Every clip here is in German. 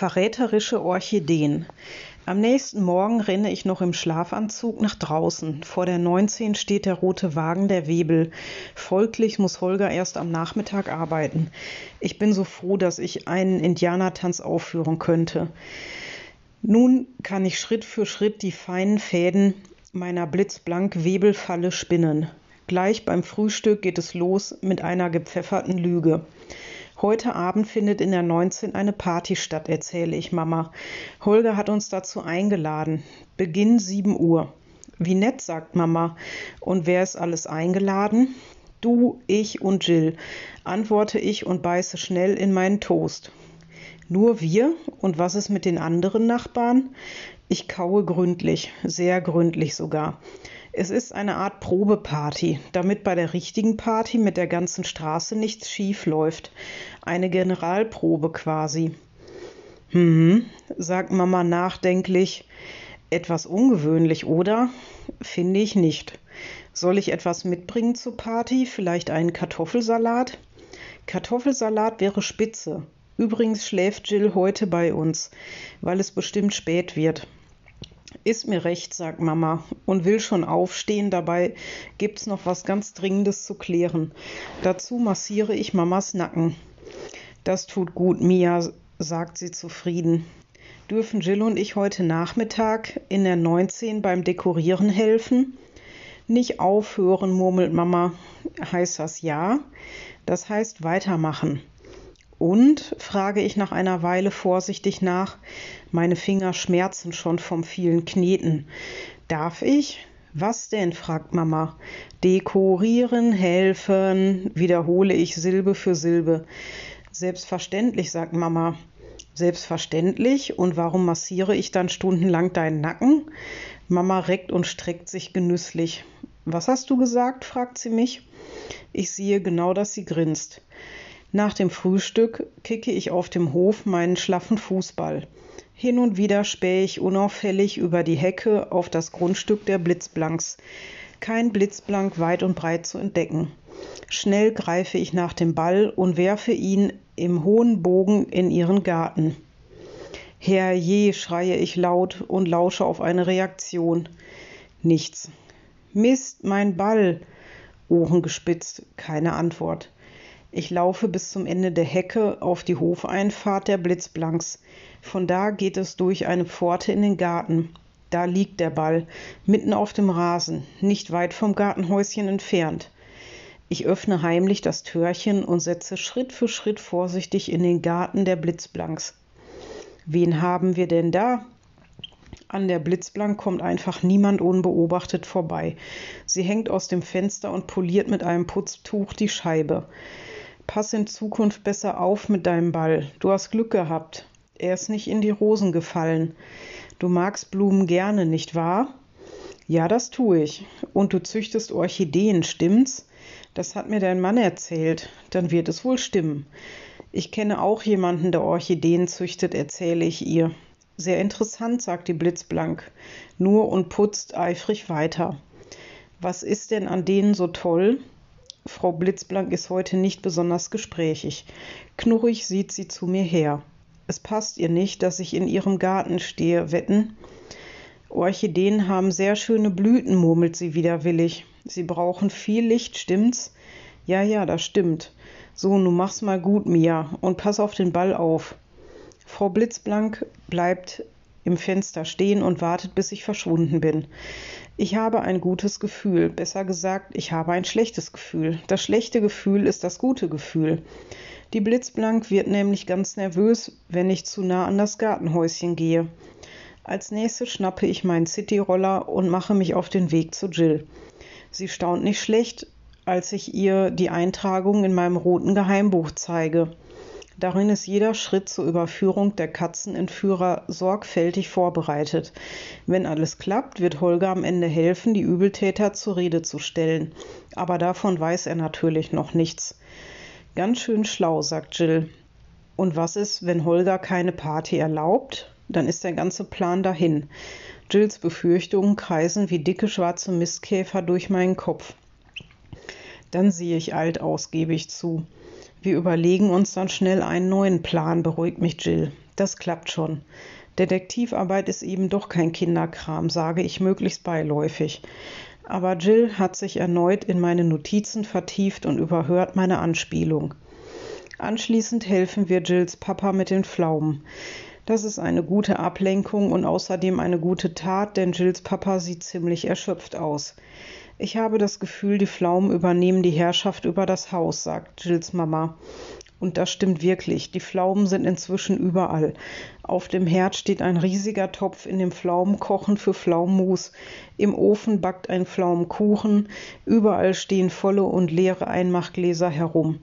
Verräterische Orchideen. Am nächsten Morgen renne ich noch im Schlafanzug nach draußen. Vor der 19 steht der rote Wagen der Webel. Folglich muss Holger erst am Nachmittag arbeiten. Ich bin so froh, dass ich einen Indianertanz aufführen könnte. Nun kann ich Schritt für Schritt die feinen Fäden meiner blitzblank Webelfalle spinnen. Gleich beim Frühstück geht es los mit einer gepfefferten Lüge. Heute Abend findet in der 19 eine Party statt, erzähle ich Mama. Holger hat uns dazu eingeladen. Beginn 7 Uhr. Wie nett, sagt Mama. Und wer ist alles eingeladen? Du, ich und Jill, antworte ich und beiße schnell in meinen Toast. Nur wir? Und was ist mit den anderen Nachbarn? Ich kaue gründlich, sehr gründlich sogar. Es ist eine Art Probeparty, damit bei der richtigen Party mit der ganzen Straße nichts schief läuft. Eine Generalprobe quasi. Hm, sagt Mama nachdenklich. Etwas ungewöhnlich, oder? Finde ich nicht. Soll ich etwas mitbringen zur Party? Vielleicht einen Kartoffelsalat? Kartoffelsalat wäre spitze. Übrigens schläft Jill heute bei uns, weil es bestimmt spät wird. Ist mir recht, sagt Mama und will schon aufstehen. Dabei gibt's noch was ganz Dringendes zu klären. Dazu massiere ich Mamas Nacken. Das tut gut, Mia, sagt sie zufrieden. Dürfen Jill und ich heute Nachmittag in der 19 beim Dekorieren helfen? Nicht aufhören, murmelt Mama. Heißt das ja? Das heißt weitermachen. Und, frage ich nach einer Weile vorsichtig nach, meine Finger schmerzen schon vom vielen Kneten. Darf ich? Was denn? fragt Mama. Dekorieren, helfen, wiederhole ich Silbe für Silbe. Selbstverständlich, sagt Mama. Selbstverständlich. Und warum massiere ich dann stundenlang deinen Nacken? Mama reckt und streckt sich genüsslich. Was hast du gesagt? fragt sie mich. Ich sehe genau, dass sie grinst. Nach dem Frühstück kicke ich auf dem Hof meinen schlaffen Fußball. Hin und wieder spähe ich unauffällig über die Hecke auf das Grundstück der Blitzblanks. Kein Blitzblank weit und breit zu entdecken. Schnell greife ich nach dem Ball und werfe ihn im hohen Bogen in ihren Garten. Herrje, schreie ich laut und lausche auf eine Reaktion. Nichts. Mist, mein Ball. Ohren gespitzt, keine Antwort. Ich laufe bis zum Ende der Hecke auf die Hofeinfahrt der Blitzblanks. Von da geht es durch eine Pforte in den Garten. Da liegt der Ball, mitten auf dem Rasen, nicht weit vom Gartenhäuschen entfernt. Ich öffne heimlich das Türchen und setze Schritt für Schritt vorsichtig in den Garten der Blitzblanks. Wen haben wir denn da? An der Blitzblank kommt einfach niemand unbeobachtet vorbei. Sie hängt aus dem Fenster und poliert mit einem Putztuch die Scheibe. Pass in Zukunft besser auf mit deinem Ball. Du hast Glück gehabt. Er ist nicht in die Rosen gefallen. Du magst Blumen gerne, nicht wahr? Ja, das tue ich. Und du züchtest Orchideen, stimmt's? Das hat mir dein Mann erzählt. Dann wird es wohl stimmen. Ich kenne auch jemanden, der Orchideen züchtet, erzähle ich ihr. Sehr interessant, sagt die Blitzblank, nur und putzt eifrig weiter. Was ist denn an denen so toll? Frau Blitzblank ist heute nicht besonders gesprächig. Knurrig sieht sie zu mir her. Es passt ihr nicht, dass ich in ihrem Garten stehe, wetten? Orchideen haben sehr schöne Blüten, murmelt sie widerwillig. Sie brauchen viel Licht, stimmt's? Ja, ja, das stimmt. So, nun mach's mal gut, Mia, und pass auf den Ball auf. Frau Blitzblank bleibt im Fenster stehen und wartet, bis ich verschwunden bin. Ich habe ein gutes Gefühl, besser gesagt, ich habe ein schlechtes Gefühl. Das schlechte Gefühl ist das gute Gefühl. Die Blitzblank wird nämlich ganz nervös, wenn ich zu nah an das Gartenhäuschen gehe. Als nächstes schnappe ich meinen Cityroller und mache mich auf den Weg zu Jill. Sie staunt nicht schlecht, als ich ihr die Eintragung in meinem roten Geheimbuch zeige. Darin ist jeder Schritt zur Überführung der Katzenentführer sorgfältig vorbereitet. Wenn alles klappt, wird Holger am Ende helfen, die Übeltäter zur Rede zu stellen. Aber davon weiß er natürlich noch nichts. Ganz schön schlau, sagt Jill. Und was ist, wenn Holger keine Party erlaubt? Dann ist der ganze Plan dahin. Jills Befürchtungen kreisen wie dicke schwarze Mistkäfer durch meinen Kopf. Dann sehe ich alt aus, gebe ich zu. Wir überlegen uns dann schnell einen neuen Plan, beruhigt mich Jill. Das klappt schon. Detektivarbeit ist eben doch kein Kinderkram, sage ich möglichst beiläufig. Aber Jill hat sich erneut in meine Notizen vertieft und überhört meine Anspielung. Anschließend helfen wir Jills Papa mit den Pflaumen. Das ist eine gute Ablenkung und außerdem eine gute Tat, denn Jills Papa sieht ziemlich erschöpft aus. Ich habe das Gefühl, die Pflaumen übernehmen die Herrschaft über das Haus, sagt Jills Mama. Und das stimmt wirklich. Die Pflaumen sind inzwischen überall. Auf dem Herd steht ein riesiger Topf, in dem Pflaumen kochen für Pflaumenmus. Im Ofen backt ein Pflaumenkuchen. Überall stehen volle und leere Einmachgläser herum.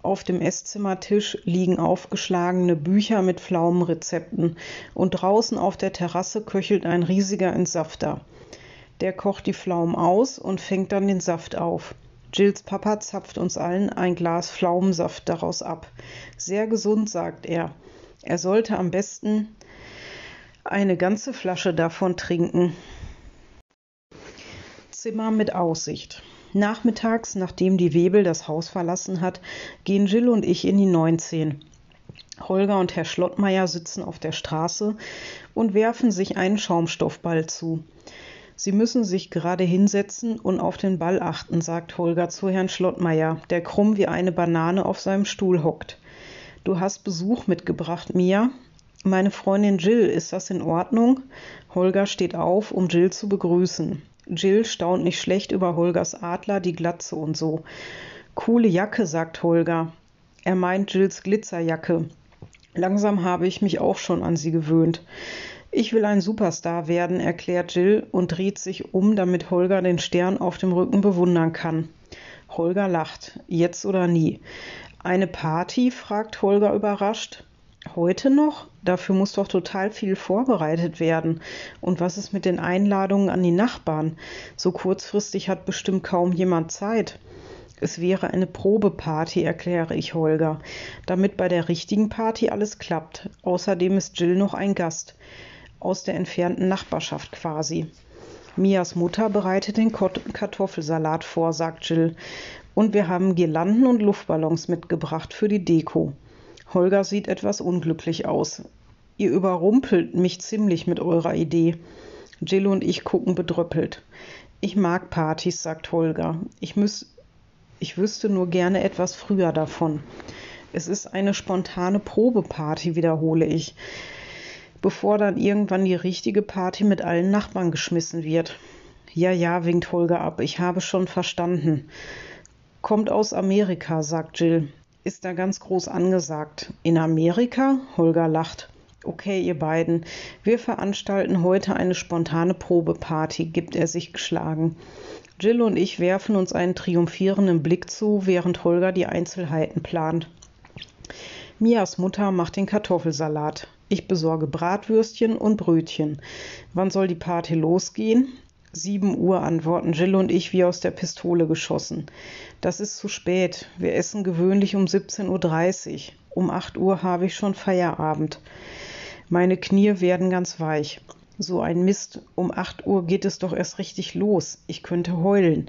Auf dem Esszimmertisch liegen aufgeschlagene Bücher mit Pflaumenrezepten und draußen auf der Terrasse köchelt ein riesiger Entsafter. Der kocht die Pflaumen aus und fängt dann den Saft auf. Jills Papa zapft uns allen ein Glas Pflaumensaft daraus ab. Sehr gesund, sagt er. Er sollte am besten eine ganze Flasche davon trinken. Zimmer mit Aussicht. Nachmittags, nachdem die Webel das Haus verlassen hat, gehen Jill und ich in die 19. Holger und Herr Schlottmeier sitzen auf der Straße und werfen sich einen Schaumstoffball zu. Sie müssen sich gerade hinsetzen und auf den Ball achten, sagt Holger zu Herrn Schlottmeier, der krumm wie eine Banane auf seinem Stuhl hockt. Du hast Besuch mitgebracht, Mia? Meine Freundin Jill, ist das in Ordnung? Holger steht auf, um Jill zu begrüßen. Jill staunt nicht schlecht über Holgers Adler, die Glatze und so. Coole Jacke, sagt Holger. Er meint Jills Glitzerjacke. Langsam habe ich mich auch schon an sie gewöhnt. Ich will ein Superstar werden, erklärt Jill und dreht sich um, damit Holger den Stern auf dem Rücken bewundern kann. Holger lacht. Jetzt oder nie. Eine Party? fragt Holger überrascht. Heute noch? Dafür muss doch total viel vorbereitet werden. Und was ist mit den Einladungen an die Nachbarn? So kurzfristig hat bestimmt kaum jemand Zeit. Es wäre eine Probeparty, erkläre ich Holger, damit bei der richtigen Party alles klappt. Außerdem ist Jill noch ein Gast aus der entfernten Nachbarschaft quasi. Mias Mutter bereitet den Kartoffelsalat vor, sagt Jill. Und wir haben Girlanden und Luftballons mitgebracht für die Deko. Holger sieht etwas unglücklich aus. Ihr überrumpelt mich ziemlich mit eurer Idee. Jill und ich gucken bedröppelt. Ich mag Partys, sagt Holger. Ich, müß, ich wüsste nur gerne etwas früher davon. Es ist eine spontane Probeparty, wiederhole ich bevor dann irgendwann die richtige Party mit allen Nachbarn geschmissen wird. Ja, ja, winkt Holger ab, ich habe schon verstanden. Kommt aus Amerika, sagt Jill. Ist da ganz groß angesagt. In Amerika? Holger lacht. Okay, ihr beiden, wir veranstalten heute eine spontane Probeparty, gibt er sich geschlagen. Jill und ich werfen uns einen triumphierenden Blick zu, während Holger die Einzelheiten plant. Mias Mutter macht den Kartoffelsalat. Ich besorge Bratwürstchen und Brötchen. Wann soll die Party losgehen? Sieben Uhr antworten Jill und ich wie aus der Pistole geschossen. Das ist zu spät. Wir essen gewöhnlich um 17.30 Uhr. Um 8 Uhr habe ich schon Feierabend. Meine Knie werden ganz weich. So ein Mist. Um 8 Uhr geht es doch erst richtig los. Ich könnte heulen.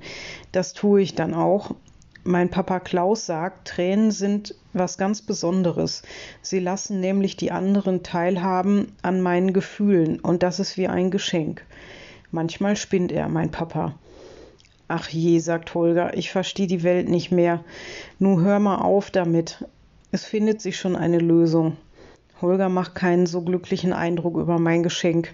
Das tue ich dann auch, mein Papa Klaus sagt, Tränen sind was ganz Besonderes. Sie lassen nämlich die anderen teilhaben an meinen Gefühlen und das ist wie ein Geschenk. Manchmal spinnt er, mein Papa. Ach je, sagt Holger, ich verstehe die Welt nicht mehr. Nu hör mal auf damit. Es findet sich schon eine Lösung. Holger macht keinen so glücklichen Eindruck über mein Geschenk.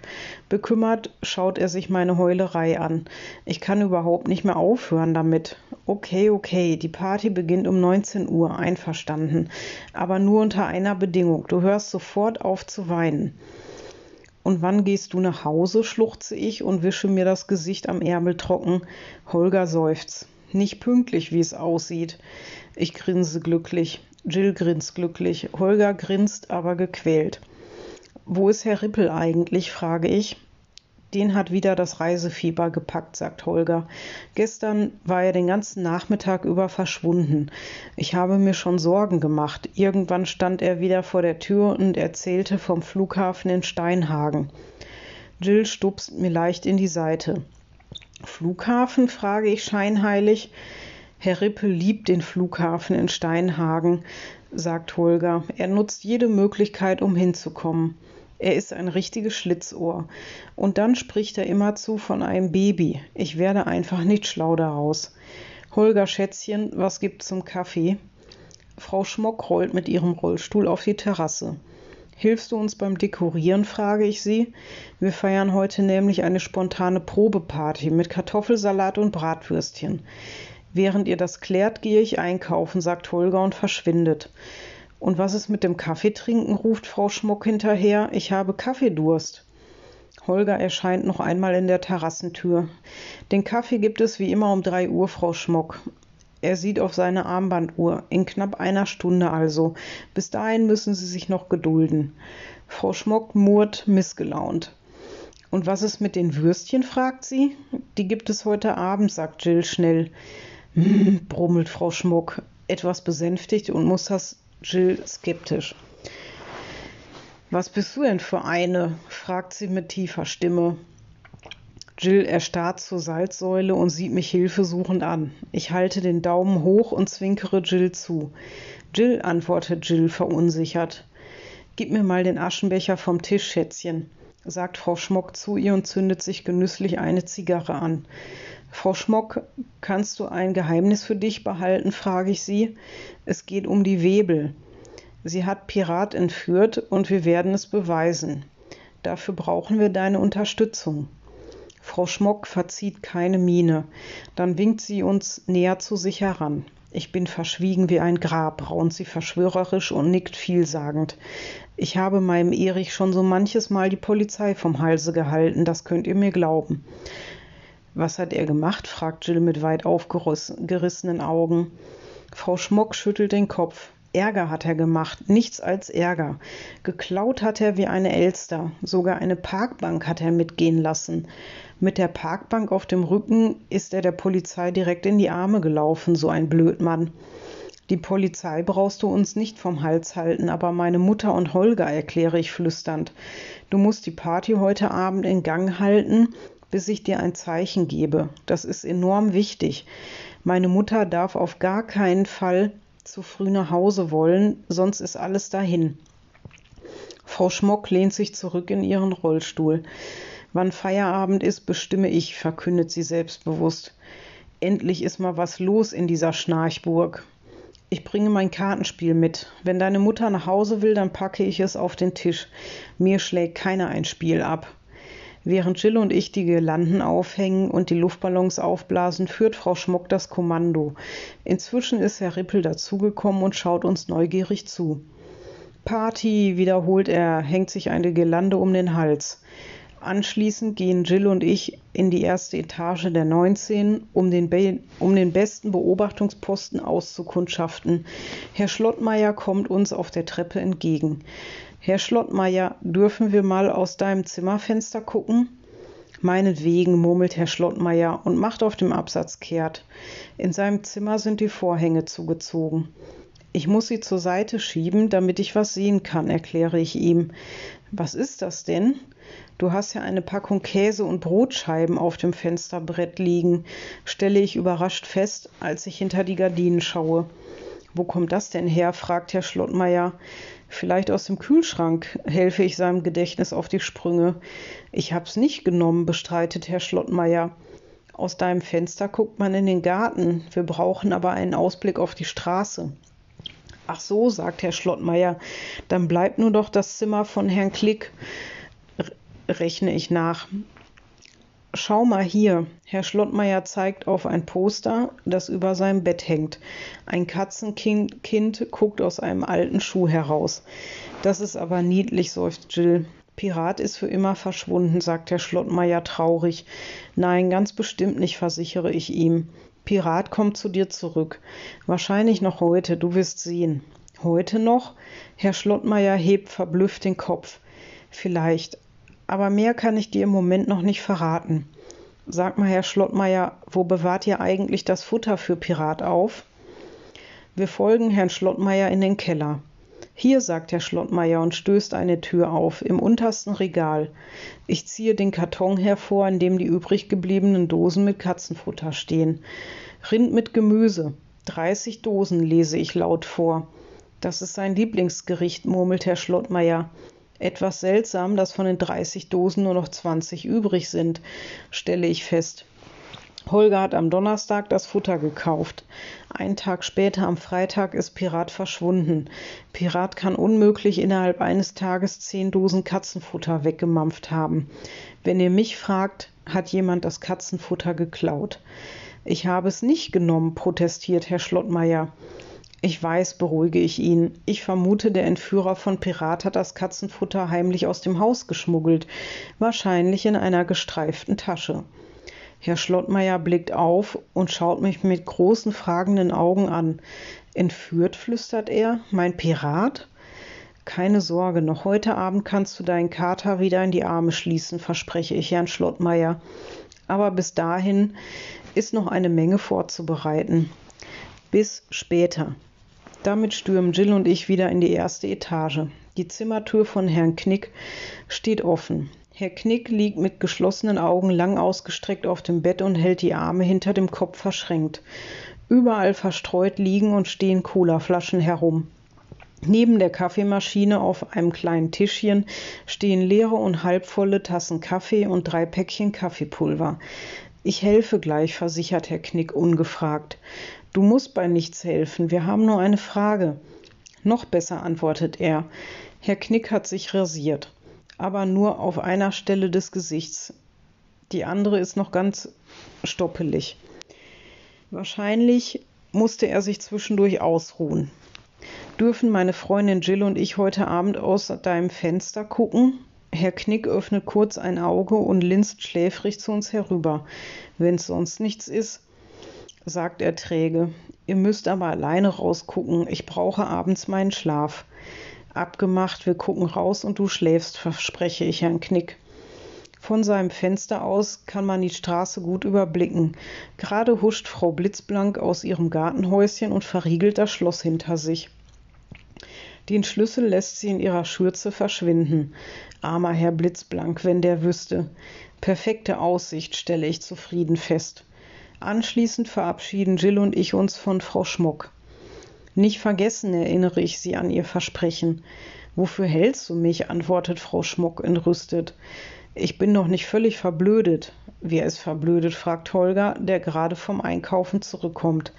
Bekümmert schaut er sich meine Heulerei an. Ich kann überhaupt nicht mehr aufhören damit. Okay, okay, die Party beginnt um 19 Uhr, einverstanden. Aber nur unter einer Bedingung. Du hörst sofort auf zu weinen. Und wann gehst du nach Hause? schluchze ich und wische mir das Gesicht am Ärmel trocken. Holger seufzt. Nicht pünktlich, wie es aussieht. Ich grinse glücklich. Jill grinst glücklich. Holger grinst aber gequält. Wo ist Herr Rippel eigentlich? frage ich. Den hat wieder das Reisefieber gepackt, sagt Holger. Gestern war er den ganzen Nachmittag über verschwunden. Ich habe mir schon Sorgen gemacht. Irgendwann stand er wieder vor der Tür und erzählte vom Flughafen in Steinhagen. Jill stupst mir leicht in die Seite. Flughafen? frage ich scheinheilig. Herr Rippel liebt den Flughafen in Steinhagen, sagt Holger. Er nutzt jede Möglichkeit, um hinzukommen. Er ist ein richtiges Schlitzohr. Und dann spricht er immerzu von einem Baby. Ich werde einfach nicht schlau daraus. Holger Schätzchen, was gibt's zum Kaffee? Frau Schmock rollt mit ihrem Rollstuhl auf die Terrasse. Hilfst du uns beim Dekorieren, frage ich sie. Wir feiern heute nämlich eine spontane Probeparty mit Kartoffelsalat und Bratwürstchen. Während ihr das klärt, gehe ich einkaufen, sagt Holger und verschwindet. Und was ist mit dem Kaffeetrinken? ruft Frau Schmuck hinterher. Ich habe Kaffeedurst. Holger erscheint noch einmal in der Terrassentür. Den Kaffee gibt es wie immer um drei Uhr, Frau Schmuck. Er sieht auf seine Armbanduhr. In knapp einer Stunde also. Bis dahin müssen Sie sich noch gedulden. Frau Schmock murrt missgelaunt. Und was ist mit den Würstchen? fragt sie. Die gibt es heute Abend, sagt Jill schnell. Brummelt Frau Schmuck, etwas besänftigt und das Jill skeptisch. Was bist du denn für eine? fragt sie mit tiefer Stimme. Jill erstarrt zur Salzsäule und sieht mich hilfesuchend an. Ich halte den Daumen hoch und zwinkere Jill zu. Jill, antwortet Jill verunsichert. Gib mir mal den Aschenbecher vom Tisch, Schätzchen, sagt Frau Schmock zu ihr und zündet sich genüsslich eine Zigarre an. Frau Schmock, kannst du ein Geheimnis für dich behalten? frage ich sie. Es geht um die Webel. Sie hat Pirat entführt und wir werden es beweisen. Dafür brauchen wir deine Unterstützung. Frau Schmock verzieht keine Miene. Dann winkt sie uns näher zu sich heran. Ich bin verschwiegen wie ein Grab, raunt sie verschwörerisch und nickt vielsagend. Ich habe meinem Erich schon so manches Mal die Polizei vom Halse gehalten, das könnt ihr mir glauben. Was hat er gemacht? fragt Jill mit weit aufgerissenen Augen. Frau Schmock schüttelt den Kopf. Ärger hat er gemacht, nichts als Ärger. Geklaut hat er wie eine Elster, sogar eine Parkbank hat er mitgehen lassen. Mit der Parkbank auf dem Rücken ist er der Polizei direkt in die Arme gelaufen, so ein Blödmann. Die Polizei brauchst du uns nicht vom Hals halten, aber meine Mutter und Holger, erkläre ich flüsternd. Du musst die Party heute Abend in Gang halten bis ich dir ein Zeichen gebe. Das ist enorm wichtig. Meine Mutter darf auf gar keinen Fall zu früh nach Hause wollen, sonst ist alles dahin. Frau Schmock lehnt sich zurück in ihren Rollstuhl. Wann Feierabend ist, bestimme ich, verkündet sie selbstbewusst. Endlich ist mal was los in dieser Schnarchburg. Ich bringe mein Kartenspiel mit. Wenn deine Mutter nach Hause will, dann packe ich es auf den Tisch. Mir schlägt keiner ein Spiel ab. Während Jill und ich die Girlanden aufhängen und die Luftballons aufblasen, führt Frau Schmock das Kommando. Inzwischen ist Herr Rippel dazugekommen und schaut uns neugierig zu. Party, wiederholt er, hängt sich eine Girlande um den Hals. Anschließend gehen Jill und ich in die erste Etage der 19, um den, Be um den besten Beobachtungsposten auszukundschaften. Herr Schlottmeier kommt uns auf der Treppe entgegen. Herr Schlottmeier, dürfen wir mal aus deinem Zimmerfenster gucken? Meinetwegen, murmelt Herr Schlottmeier und macht auf dem Absatz kehrt. In seinem Zimmer sind die Vorhänge zugezogen. Ich muss sie zur Seite schieben, damit ich was sehen kann, erkläre ich ihm. Was ist das denn? Du hast ja eine Packung Käse und Brotscheiben auf dem Fensterbrett liegen, stelle ich überrascht fest, als ich hinter die Gardinen schaue. Wo kommt das denn her? fragt Herr Schlottmeier. Vielleicht aus dem Kühlschrank helfe ich seinem Gedächtnis auf die Sprünge. Ich hab's nicht genommen, bestreitet Herr Schlottmeier. Aus deinem Fenster guckt man in den Garten. Wir brauchen aber einen Ausblick auf die Straße. Ach so, sagt Herr Schlottmeier, dann bleibt nur doch das Zimmer von Herrn Klick, rechne ich nach. Schau mal hier. Herr Schlottmeier zeigt auf ein Poster, das über seinem Bett hängt. Ein Katzenkind kind guckt aus einem alten Schuh heraus. Das ist aber niedlich, seufzt Jill. Pirat ist für immer verschwunden, sagt Herr Schlottmeier traurig. Nein, ganz bestimmt nicht, versichere ich ihm. Pirat kommt zu dir zurück. Wahrscheinlich noch heute, du wirst sehen. Heute noch? Herr Schlottmeier hebt verblüfft den Kopf. Vielleicht, aber mehr kann ich dir im Moment noch nicht verraten. Sag mal, Herr Schlottmeier, wo bewahrt ihr eigentlich das Futter für Pirat auf? Wir folgen Herrn Schlottmeier in den Keller. Hier, sagt Herr Schlottmeier und stößt eine Tür auf, im untersten Regal. Ich ziehe den Karton hervor, in dem die übrig gebliebenen Dosen mit Katzenfutter stehen. Rind mit Gemüse. 30 Dosen lese ich laut vor. Das ist sein Lieblingsgericht, murmelt Herr Schlottmeier. Etwas seltsam, dass von den 30 Dosen nur noch 20 übrig sind, stelle ich fest. Holger hat am Donnerstag das Futter gekauft. Einen Tag später, am Freitag, ist Pirat verschwunden. Pirat kann unmöglich innerhalb eines Tages zehn Dosen Katzenfutter weggemampft haben. Wenn ihr mich fragt, hat jemand das Katzenfutter geklaut. Ich habe es nicht genommen, protestiert Herr Schlottmeier. Ich weiß, beruhige ich ihn. Ich vermute, der Entführer von Pirat hat das Katzenfutter heimlich aus dem Haus geschmuggelt, wahrscheinlich in einer gestreiften Tasche. Herr Schlottmeier blickt auf und schaut mich mit großen fragenden Augen an. Entführt, flüstert er, mein Pirat? Keine Sorge, noch heute Abend kannst du deinen Kater wieder in die Arme schließen, verspreche ich Herrn Schlottmeier. Aber bis dahin ist noch eine Menge vorzubereiten. Bis später. Damit stürmen Jill und ich wieder in die erste Etage. Die Zimmertür von Herrn Knick steht offen. Herr Knick liegt mit geschlossenen Augen lang ausgestreckt auf dem Bett und hält die Arme hinter dem Kopf verschränkt. Überall verstreut liegen und stehen Colaflaschen herum. Neben der Kaffeemaschine auf einem kleinen Tischchen stehen leere und halbvolle Tassen Kaffee und drei Päckchen Kaffeepulver. Ich helfe gleich, versichert Herr Knick ungefragt. Du musst bei nichts helfen, wir haben nur eine Frage. Noch besser, antwortet er. Herr Knick hat sich rasiert, aber nur auf einer Stelle des Gesichts. Die andere ist noch ganz stoppelig. Wahrscheinlich musste er sich zwischendurch ausruhen. Dürfen meine Freundin Jill und ich heute Abend aus deinem Fenster gucken? Herr Knick öffnet kurz ein Auge und linst schläfrig zu uns herüber. Wenn's sonst nichts ist, sagt er träge. Ihr müsst aber alleine rausgucken. Ich brauche abends meinen Schlaf. Abgemacht, wir gucken raus und du schläfst, verspreche ich Herrn Knick. Von seinem Fenster aus kann man die Straße gut überblicken. Gerade huscht Frau Blitzblank aus ihrem Gartenhäuschen und verriegelt das Schloss hinter sich. Den Schlüssel lässt sie in ihrer Schürze verschwinden. Armer Herr Blitzblank, wenn der wüsste. Perfekte Aussicht, stelle ich zufrieden fest. Anschließend verabschieden Jill und ich uns von Frau Schmuck. Nicht vergessen erinnere ich sie an ihr Versprechen. Wofür hältst du mich? antwortet Frau Schmuck entrüstet. Ich bin noch nicht völlig verblödet. Wer ist verblödet? fragt Holger, der gerade vom Einkaufen zurückkommt.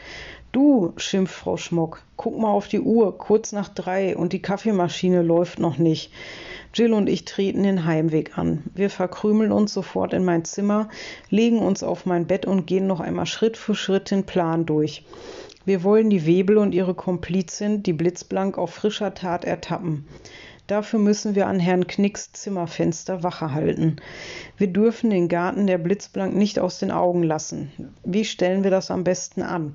Du, schimpft Frau Schmuck, guck mal auf die Uhr, kurz nach drei und die Kaffeemaschine läuft noch nicht. Jill und ich treten den Heimweg an. Wir verkrümeln uns sofort in mein Zimmer, legen uns auf mein Bett und gehen noch einmal Schritt für Schritt den Plan durch. Wir wollen die Webel und ihre Komplizin, die blitzblank auf frischer Tat ertappen. Dafür müssen wir an Herrn Knicks Zimmerfenster Wache halten. Wir dürfen den Garten der Blitzblank nicht aus den Augen lassen. Wie stellen wir das am besten an?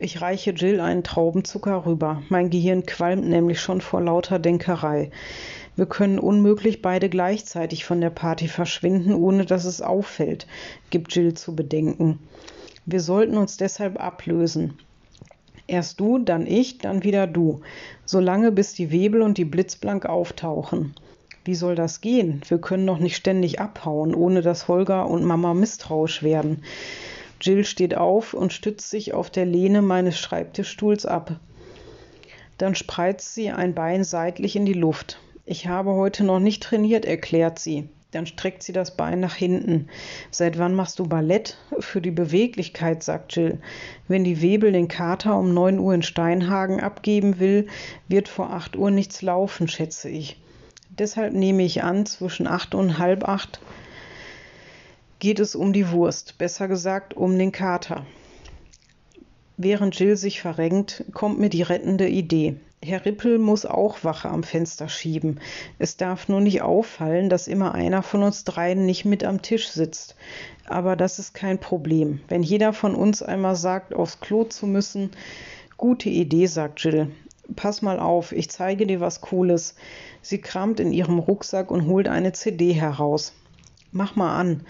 Ich reiche Jill einen Traubenzucker rüber. Mein Gehirn qualmt nämlich schon vor lauter Denkerei. Wir können unmöglich beide gleichzeitig von der Party verschwinden, ohne dass es auffällt, gibt Jill zu bedenken. Wir sollten uns deshalb ablösen. Erst du, dann ich, dann wieder du, solange bis die Webel und die Blitzblank auftauchen. Wie soll das gehen? Wir können doch nicht ständig abhauen, ohne dass Holger und Mama misstrauisch werden. Jill steht auf und stützt sich auf der Lehne meines Schreibtischstuhls ab. Dann spreizt sie ein Bein seitlich in die Luft. Ich habe heute noch nicht trainiert, erklärt sie. Dann streckt sie das Bein nach hinten. Seit wann machst du Ballett? Für die Beweglichkeit, sagt Jill. Wenn die Webel den Kater um neun Uhr in Steinhagen abgeben will, wird vor acht Uhr nichts laufen, schätze ich. Deshalb nehme ich an, zwischen acht und halb acht geht es um die Wurst, besser gesagt um den Kater. Während Jill sich verrenkt, kommt mir die rettende Idee. Herr Rippel muss auch Wache am Fenster schieben. Es darf nur nicht auffallen, dass immer einer von uns dreien nicht mit am Tisch sitzt. Aber das ist kein Problem. Wenn jeder von uns einmal sagt, aufs Klo zu müssen, gute Idee, sagt Jill. Pass mal auf, ich zeige dir was Cooles. Sie kramt in ihrem Rucksack und holt eine CD heraus. Mach mal an.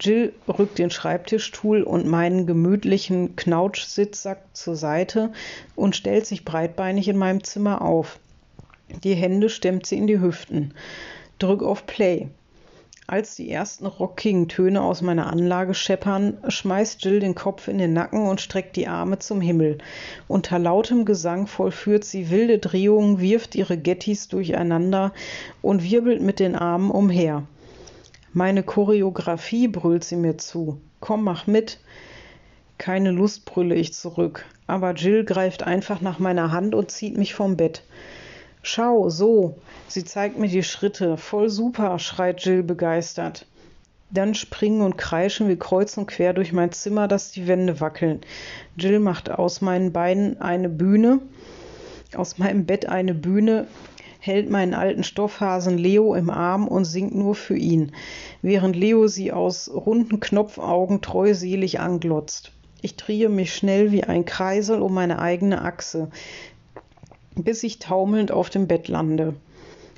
Jill rückt den Schreibtischstuhl und meinen gemütlichen Knautschsitzsack zur Seite und stellt sich breitbeinig in meinem Zimmer auf. Die Hände stemmt sie in die Hüften. Drück auf Play. Als die ersten rockigen Töne aus meiner Anlage scheppern, schmeißt Jill den Kopf in den Nacken und streckt die Arme zum Himmel. Unter lautem Gesang vollführt sie wilde Drehungen, wirft ihre Gettys durcheinander und wirbelt mit den Armen umher. Meine Choreografie, brüllt sie mir zu. Komm, mach mit. Keine Lust, brülle ich zurück. Aber Jill greift einfach nach meiner Hand und zieht mich vom Bett. Schau, so. Sie zeigt mir die Schritte. Voll super, schreit Jill begeistert. Dann springen und kreischen wir kreuz und quer durch mein Zimmer, dass die Wände wackeln. Jill macht aus meinen Beinen eine Bühne, aus meinem Bett eine Bühne, hält meinen alten Stoffhasen Leo im Arm und singt nur für ihn, während Leo sie aus runden Knopfaugen treuselig anglotzt. Ich drehe mich schnell wie ein Kreisel um meine eigene Achse bis ich taumelnd auf dem Bett lande.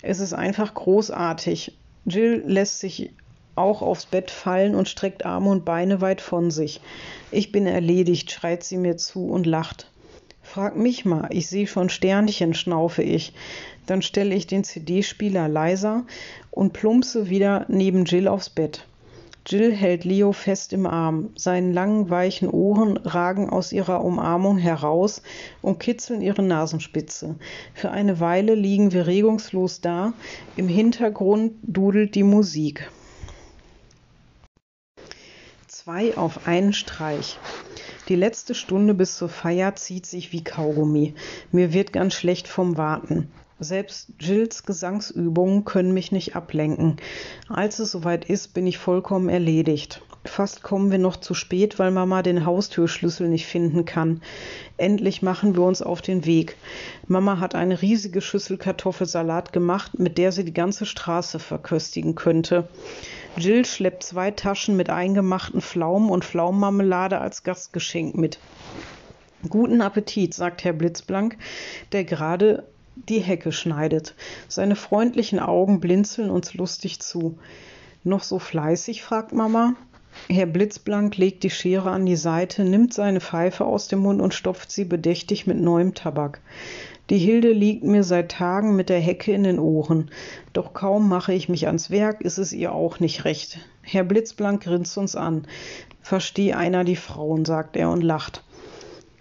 Es ist einfach großartig. Jill lässt sich auch aufs Bett fallen und streckt Arme und Beine weit von sich. Ich bin erledigt, schreit sie mir zu und lacht. Frag mich mal, ich sehe schon Sternchen, schnaufe ich. Dann stelle ich den CD-Spieler leiser und plumpse wieder neben Jill aufs Bett. Jill hält Leo fest im Arm. Seine langen, weichen Ohren ragen aus ihrer Umarmung heraus und kitzeln ihre Nasenspitze. Für eine Weile liegen wir regungslos da. Im Hintergrund dudelt die Musik. Zwei auf einen Streich. Die letzte Stunde bis zur Feier zieht sich wie Kaugummi. Mir wird ganz schlecht vom Warten. Selbst Jills Gesangsübungen können mich nicht ablenken. Als es soweit ist, bin ich vollkommen erledigt. Fast kommen wir noch zu spät, weil Mama den Haustürschlüssel nicht finden kann. Endlich machen wir uns auf den Weg. Mama hat eine riesige Schüssel Kartoffelsalat gemacht, mit der sie die ganze Straße verköstigen könnte. Jill schleppt zwei Taschen mit eingemachten Pflaumen und Pflaumenmarmelade als Gastgeschenk mit. Guten Appetit, sagt Herr Blitzblank, der gerade die Hecke schneidet. Seine freundlichen Augen blinzeln uns lustig zu. Noch so fleißig? fragt Mama. Herr Blitzblank legt die Schere an die Seite, nimmt seine Pfeife aus dem Mund und stopft sie bedächtig mit neuem Tabak. Die Hilde liegt mir seit Tagen mit der Hecke in den Ohren. Doch kaum mache ich mich ans Werk, ist es ihr auch nicht recht. Herr Blitzblank grinst uns an. Versteh einer die Frauen, sagt er und lacht.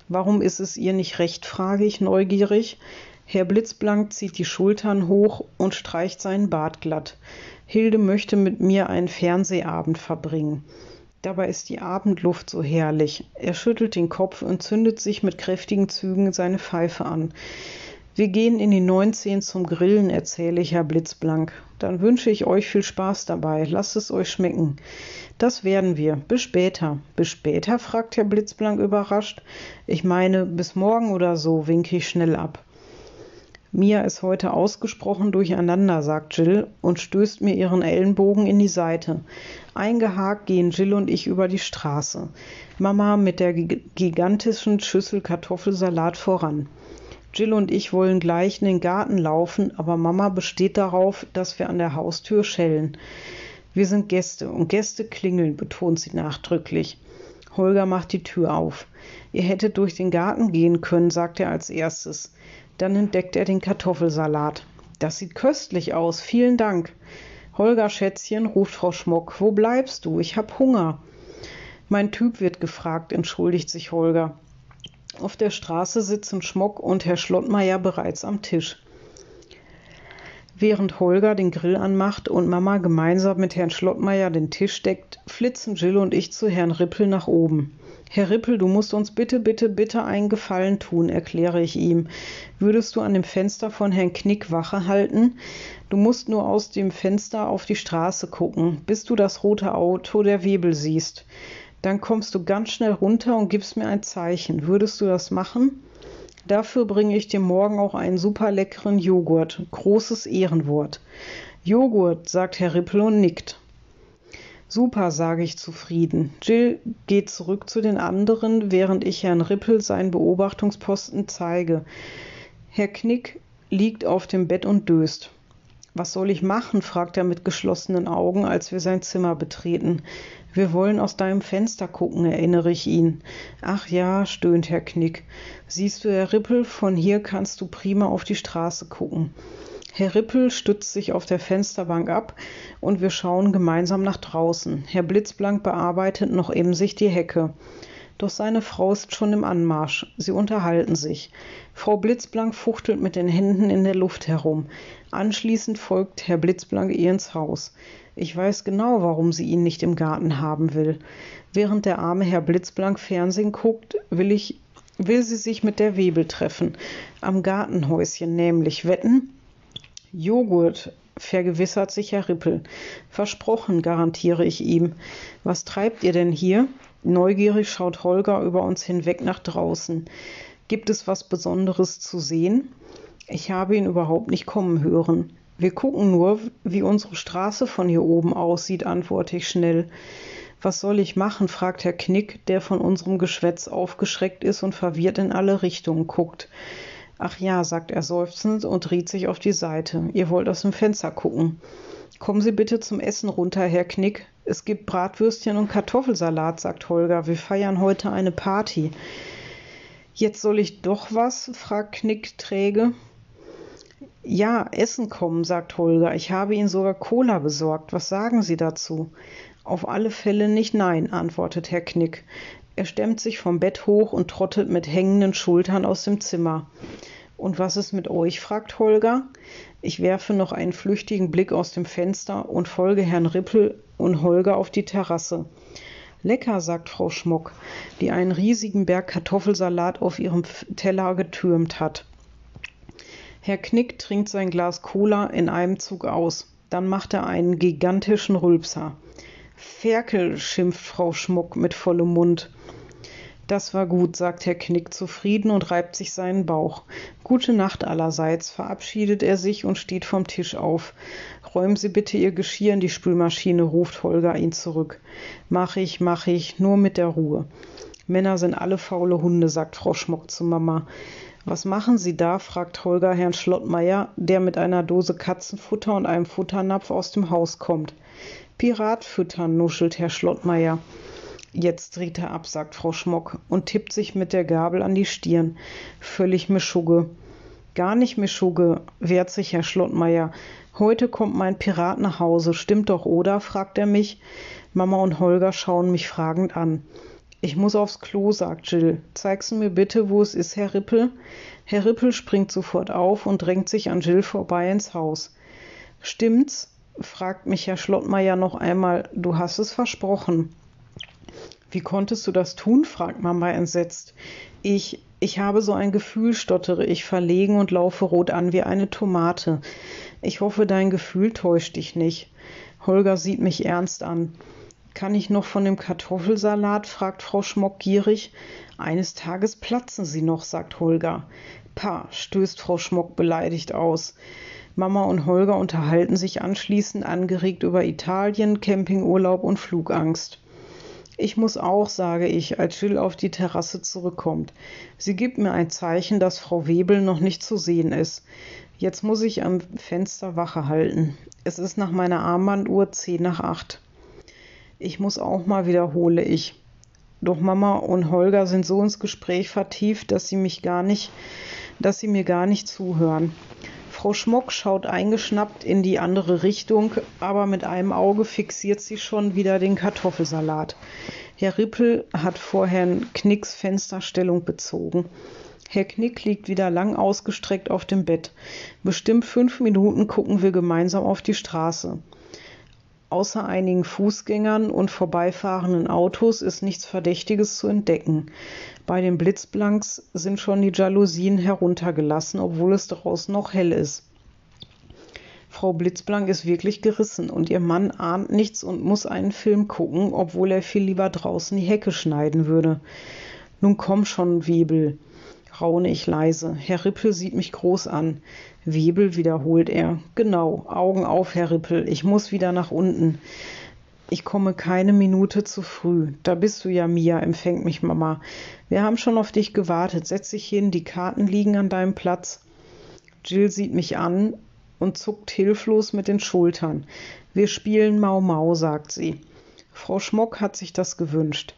Warum ist es ihr nicht recht, frage ich neugierig. Herr Blitzblank zieht die Schultern hoch und streicht seinen Bart glatt. Hilde möchte mit mir einen Fernsehabend verbringen. Dabei ist die Abendluft so herrlich. Er schüttelt den Kopf und zündet sich mit kräftigen Zügen seine Pfeife an. Wir gehen in die 19 zum Grillen, erzähle ich Herr Blitzblank. Dann wünsche ich euch viel Spaß dabei. Lasst es euch schmecken. Das werden wir. Bis später. Bis später? fragt Herr Blitzblank überrascht. Ich meine, bis morgen oder so, winke ich schnell ab. Mia ist heute ausgesprochen durcheinander, sagt Jill und stößt mir ihren Ellenbogen in die Seite. Eingehakt gehen Jill und ich über die Straße. Mama mit der gigantischen Schüssel Kartoffelsalat voran. Jill und ich wollen gleich in den Garten laufen, aber Mama besteht darauf, dass wir an der Haustür schellen. Wir sind Gäste und Gäste klingeln, betont sie nachdrücklich. Holger macht die Tür auf. Ihr hättet durch den Garten gehen können, sagt er als erstes. Dann entdeckt er den Kartoffelsalat. Das sieht köstlich aus. Vielen Dank. Holger Schätzchen, ruft Frau Schmock, wo bleibst du? Ich hab Hunger. Mein Typ wird gefragt, entschuldigt sich Holger. Auf der Straße sitzen Schmock und Herr Schlottmeier bereits am Tisch. Während Holger den Grill anmacht und Mama gemeinsam mit Herrn Schlottmeier den Tisch deckt, flitzen Jill und ich zu Herrn Rippel nach oben. Herr Rippel, du musst uns bitte, bitte, bitte einen Gefallen tun, erkläre ich ihm. Würdest du an dem Fenster von Herrn Knick Wache halten? Du musst nur aus dem Fenster auf die Straße gucken, bis du das rote Auto der Webel siehst. Dann kommst du ganz schnell runter und gibst mir ein Zeichen. Würdest du das machen? Dafür bringe ich dir morgen auch einen super leckeren Joghurt. Großes Ehrenwort. Joghurt, sagt Herr Rippel und nickt. Super, sage ich zufrieden. Jill geht zurück zu den anderen, während ich Herrn Rippel seinen Beobachtungsposten zeige. Herr Knick liegt auf dem Bett und döst. Was soll ich machen? fragt er mit geschlossenen Augen, als wir sein Zimmer betreten. Wir wollen aus deinem Fenster gucken, erinnere ich ihn. Ach ja, stöhnt Herr Knick. Siehst du, Herr Rippel, von hier kannst du prima auf die Straße gucken. Herr Rippel stützt sich auf der Fensterbank ab und wir schauen gemeinsam nach draußen. Herr Blitzblank bearbeitet noch emsig die Hecke. Doch seine Frau ist schon im Anmarsch. Sie unterhalten sich. Frau Blitzblank fuchtelt mit den Händen in der Luft herum. Anschließend folgt Herr Blitzblank ihr ins Haus. Ich weiß genau, warum sie ihn nicht im Garten haben will. Während der arme Herr Blitzblank Fernsehen guckt, will ich will sie sich mit der Webel treffen. Am Gartenhäuschen nämlich. Wetten? Joghurt, vergewissert sich Herr Rippel. Versprochen, garantiere ich ihm. Was treibt ihr denn hier? Neugierig schaut Holger über uns hinweg nach draußen. Gibt es was Besonderes zu sehen? Ich habe ihn überhaupt nicht kommen hören. Wir gucken nur, wie unsere Straße von hier oben aussieht, antworte ich schnell. Was soll ich machen? fragt Herr Knick, der von unserem Geschwätz aufgeschreckt ist und verwirrt in alle Richtungen guckt. Ach ja, sagt er seufzend und dreht sich auf die Seite. Ihr wollt aus dem Fenster gucken. Kommen Sie bitte zum Essen runter, Herr Knick. Es gibt Bratwürstchen und Kartoffelsalat, sagt Holger. Wir feiern heute eine Party. Jetzt soll ich doch was? fragt Knick träge. Ja, Essen kommen, sagt Holger. Ich habe Ihnen sogar Cola besorgt. Was sagen Sie dazu? Auf alle Fälle nicht nein, antwortet Herr Knick. Er stemmt sich vom Bett hoch und trottet mit hängenden Schultern aus dem Zimmer. Und was ist mit euch? fragt Holger. Ich werfe noch einen flüchtigen Blick aus dem Fenster und folge Herrn Rippel und Holger auf die Terrasse. Lecker, sagt Frau Schmuck, die einen riesigen Berg Kartoffelsalat auf ihrem Teller getürmt hat. Herr Knick trinkt sein Glas Cola in einem Zug aus. Dann macht er einen gigantischen Rülpser. Ferkel, schimpft Frau Schmuck mit vollem Mund. Das war gut, sagt Herr Knick zufrieden und reibt sich seinen Bauch. Gute Nacht allerseits, verabschiedet er sich und steht vom Tisch auf. Räumen Sie bitte Ihr Geschirr in die Spülmaschine, ruft Holger ihn zurück. Mach ich, mach ich, nur mit der Ruhe. Männer sind alle faule Hunde, sagt Frau Schmuck zu Mama. Was machen Sie da? fragt Holger Herrn Schlottmeier, der mit einer Dose Katzenfutter und einem Futternapf aus dem Haus kommt. Pirat füttern, nuschelt Herr Schlottmeier. Jetzt dreht er ab, sagt Frau Schmock und tippt sich mit der Gabel an die Stirn. Völlig Mischugge. Gar nicht Mischugge, wehrt sich Herr Schlottmeier. Heute kommt mein Pirat nach Hause. Stimmt doch, oder? fragt er mich. Mama und Holger schauen mich fragend an. Ich muss aufs Klo, sagt Jill. Zeigst du mir bitte, wo es ist, Herr Rippel? Herr Rippel springt sofort auf und drängt sich an Jill vorbei ins Haus. Stimmt's? fragt mich Herr Schlottmeier noch einmal. Du hast es versprochen. Wie konntest du das tun? fragt Mama entsetzt. Ich, ich habe so ein Gefühl, stottere ich verlegen und laufe rot an wie eine Tomate. Ich hoffe, dein Gefühl täuscht dich nicht. Holger sieht mich ernst an. Kann ich noch von dem Kartoffelsalat? fragt Frau Schmock gierig. Eines Tages platzen sie noch, sagt Holger. Pah, stößt Frau Schmock beleidigt aus. Mama und Holger unterhalten sich anschließend angeregt über Italien, Campingurlaub und Flugangst. Ich muss auch, sage ich, als Jill auf die Terrasse zurückkommt. Sie gibt mir ein Zeichen, dass Frau Webel noch nicht zu sehen ist. Jetzt muss ich am Fenster Wache halten. Es ist nach meiner Armbanduhr zehn nach acht. Ich muss auch mal, wiederhole ich. Doch Mama und Holger sind so ins Gespräch vertieft, dass sie mich gar nicht, dass sie mir gar nicht zuhören. Frau Schmock schaut eingeschnappt in die andere Richtung, aber mit einem Auge fixiert sie schon wieder den Kartoffelsalat. Herr Rippel hat vor Herrn Knicks Fensterstellung bezogen. Herr Knick liegt wieder lang ausgestreckt auf dem Bett. Bestimmt fünf Minuten gucken wir gemeinsam auf die Straße. Außer einigen Fußgängern und vorbeifahrenden Autos ist nichts Verdächtiges zu entdecken. Bei den Blitzblanks sind schon die Jalousien heruntergelassen, obwohl es draußen noch hell ist. Frau Blitzblank ist wirklich gerissen und ihr Mann ahnt nichts und muss einen Film gucken, obwohl er viel lieber draußen die Hecke schneiden würde. Nun komm schon, Webel, raune ich leise. Herr Rippel sieht mich groß an. Webel, wiederholt er. Genau, Augen auf, Herr Rippel, ich muss wieder nach unten. Ich komme keine Minute zu früh. Da bist du ja, Mia, empfängt mich Mama. Wir haben schon auf dich gewartet. Setz dich hin, die Karten liegen an deinem Platz. Jill sieht mich an und zuckt hilflos mit den Schultern. Wir spielen Mau Mau, sagt sie. Frau Schmock hat sich das gewünscht.